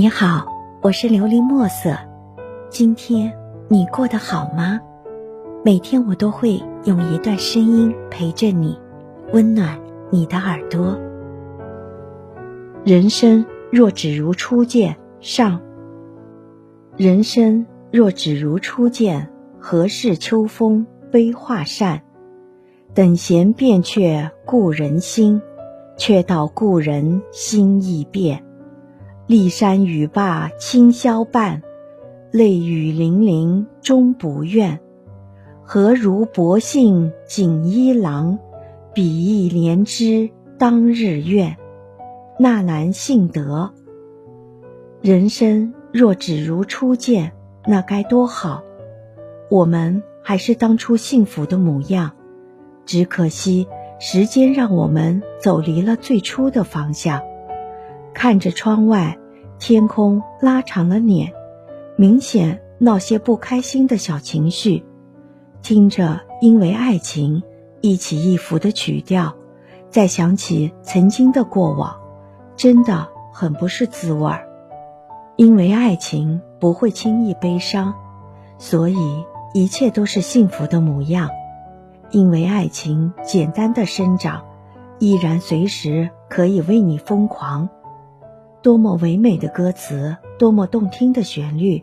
你好，我是琉璃墨色。今天你过得好吗？每天我都会用一段声音陪着你，温暖你的耳朵。人生若只如初见，上。人生若只如初见，何事秋风悲画扇？等闲变却故人心，却道故人心易变。骊山语罢清宵半，泪雨霖铃终不怨。何如薄幸锦衣郎，比翼连枝当日愿。纳兰性德。人生若只如初见，那该多好！我们还是当初幸福的模样，只可惜时间让我们走离了最初的方向。看着窗外，天空拉长了脸，明显闹些不开心的小情绪。听着因为爱情一起一伏的曲调，再想起曾经的过往，真的很不是滋味儿。因为爱情不会轻易悲伤，所以一切都是幸福的模样。因为爱情简单的生长，依然随时可以为你疯狂。多么唯美的歌词，多么动听的旋律，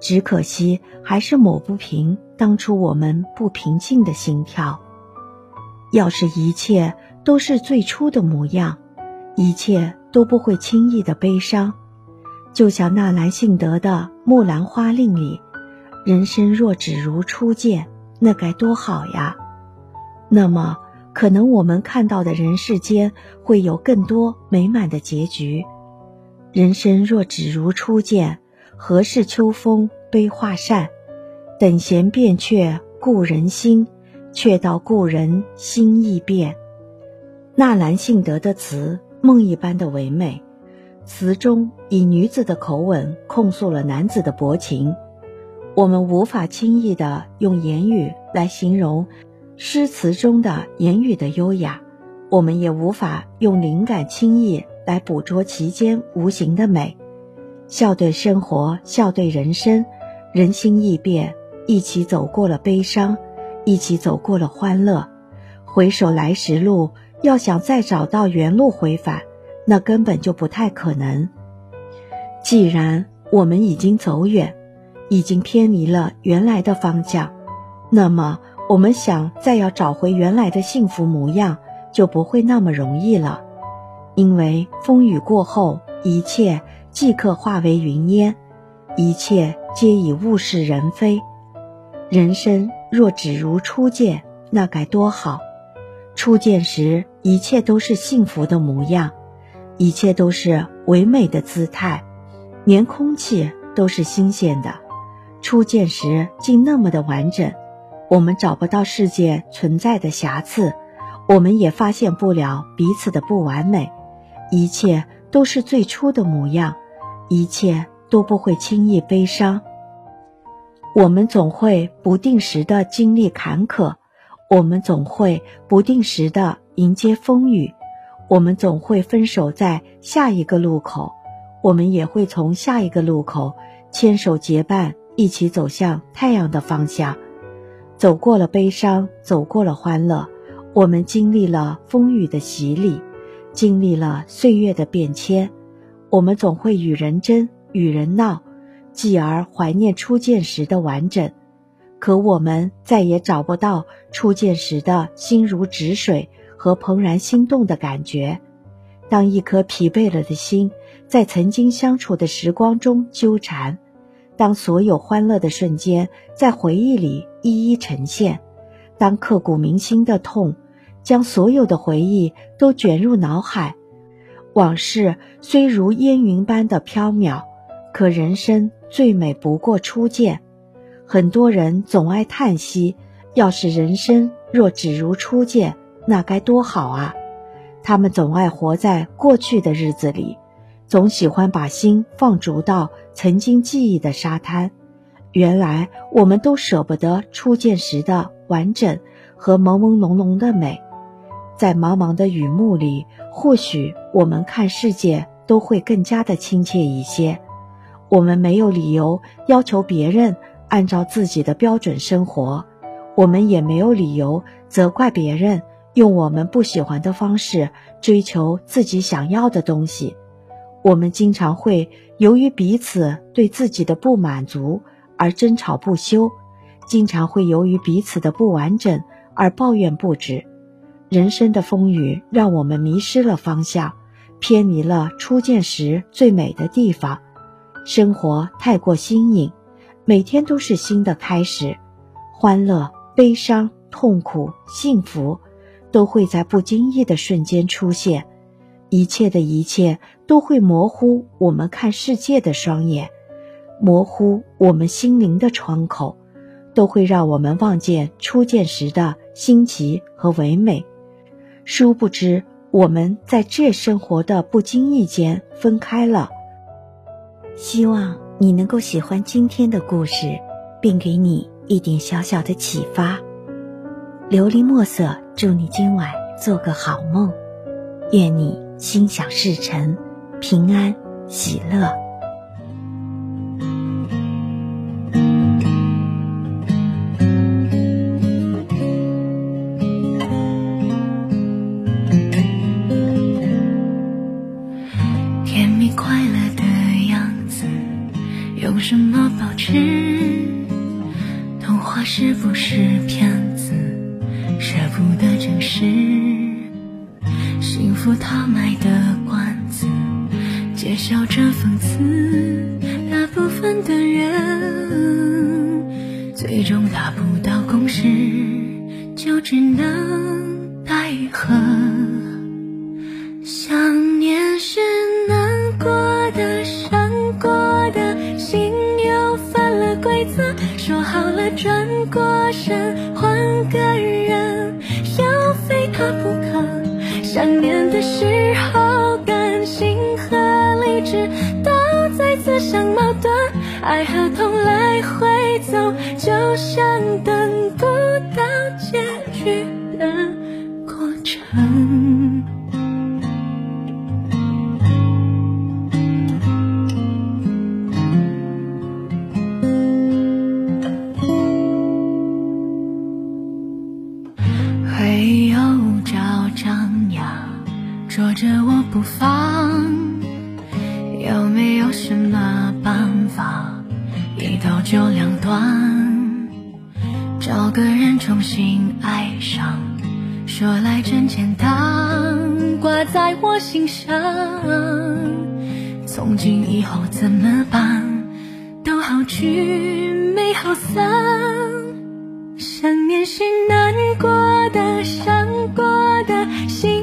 只可惜还是抹不平当初我们不平静的心跳。要是一切都是最初的模样，一切都不会轻易的悲伤。就像纳兰性德的《木兰花令》里：“人生若只如初见，那该多好呀！”那么，可能我们看到的人世间会有更多美满的结局。人生若只如初见，何事秋风悲画扇？等闲变却故人心，却道故人心易变。纳兰性德的词，梦一般的唯美，词中以女子的口吻控诉了男子的薄情。我们无法轻易的用言语来形容诗词中的言语的优雅，我们也无法用灵感轻易。来捕捉其间无形的美，笑对生活，笑对人生，人心易变，一起走过了悲伤，一起走过了欢乐。回首来时路，要想再找到原路回返，那根本就不太可能。既然我们已经走远，已经偏离了原来的方向，那么我们想再要找回原来的幸福模样，就不会那么容易了。因为风雨过后，一切即刻化为云烟，一切皆已物是人非。人生若只如初见，那该多好！初见时，一切都是幸福的模样，一切都是唯美的姿态，连空气都是新鲜的。初见时竟那么的完整，我们找不到世界存在的瑕疵，我们也发现不了彼此的不完美。一切都是最初的模样，一切都不会轻易悲伤。我们总会不定时的经历坎坷，我们总会不定时的迎接风雨，我们总会分手在下一个路口，我们也会从下一个路口牵手结伴，一起走向太阳的方向。走过了悲伤，走过了欢乐，我们经历了风雨的洗礼。经历了岁月的变迁，我们总会与人争，与人闹，继而怀念初见时的完整。可我们再也找不到初见时的心如止水和怦然心动的感觉。当一颗疲惫了的心在曾经相处的时光中纠缠，当所有欢乐的瞬间在回忆里一一呈现，当刻骨铭心的痛。将所有的回忆都卷入脑海，往事虽如烟云般的飘渺，可人生最美不过初见。很多人总爱叹息：“要是人生若只如初见，那该多好啊！”他们总爱活在过去的日子里，总喜欢把心放逐到曾经记忆的沙滩。原来我们都舍不得初见时的完整和朦朦胧胧的美。在茫茫的雨幕里，或许我们看世界都会更加的亲切一些。我们没有理由要求别人按照自己的标准生活，我们也没有理由责怪别人用我们不喜欢的方式追求自己想要的东西。我们经常会由于彼此对自己的不满足而争吵不休，经常会由于彼此的不完整而抱怨不止。人生的风雨让我们迷失了方向，偏离了初见时最美的地方。生活太过新颖，每天都是新的开始，欢乐、悲伤、痛苦、幸福，都会在不经意的瞬间出现。一切的一切都会模糊我们看世界的双眼，模糊我们心灵的窗口，都会让我们望见初见时的新奇和唯美。殊不知，我们在这生活的不经意间分开了。希望你能够喜欢今天的故事，并给你一点小小的启发。琉璃墨色，祝你今晚做个好梦，愿你心想事成，平安喜乐。幸福他卖的关子，介绍着讽刺，大部分的人最终达不到共识，就只能奈何。想念是难过的，伤过的心又犯了规则，说好了转过身。之后，感情和理智都在自相矛盾，爱和痛来回走，就像等不到结局的捉着我不放，有没有什么办法一刀就两断？找个人重新爱上，说来真简单，挂在我心上。从今以后怎么办？都好聚没好散，想念是难过的，伤过的心。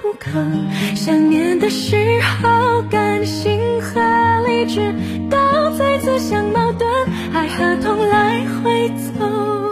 不可。想念的时候，感性和理智都在自相矛盾，爱和痛来回走。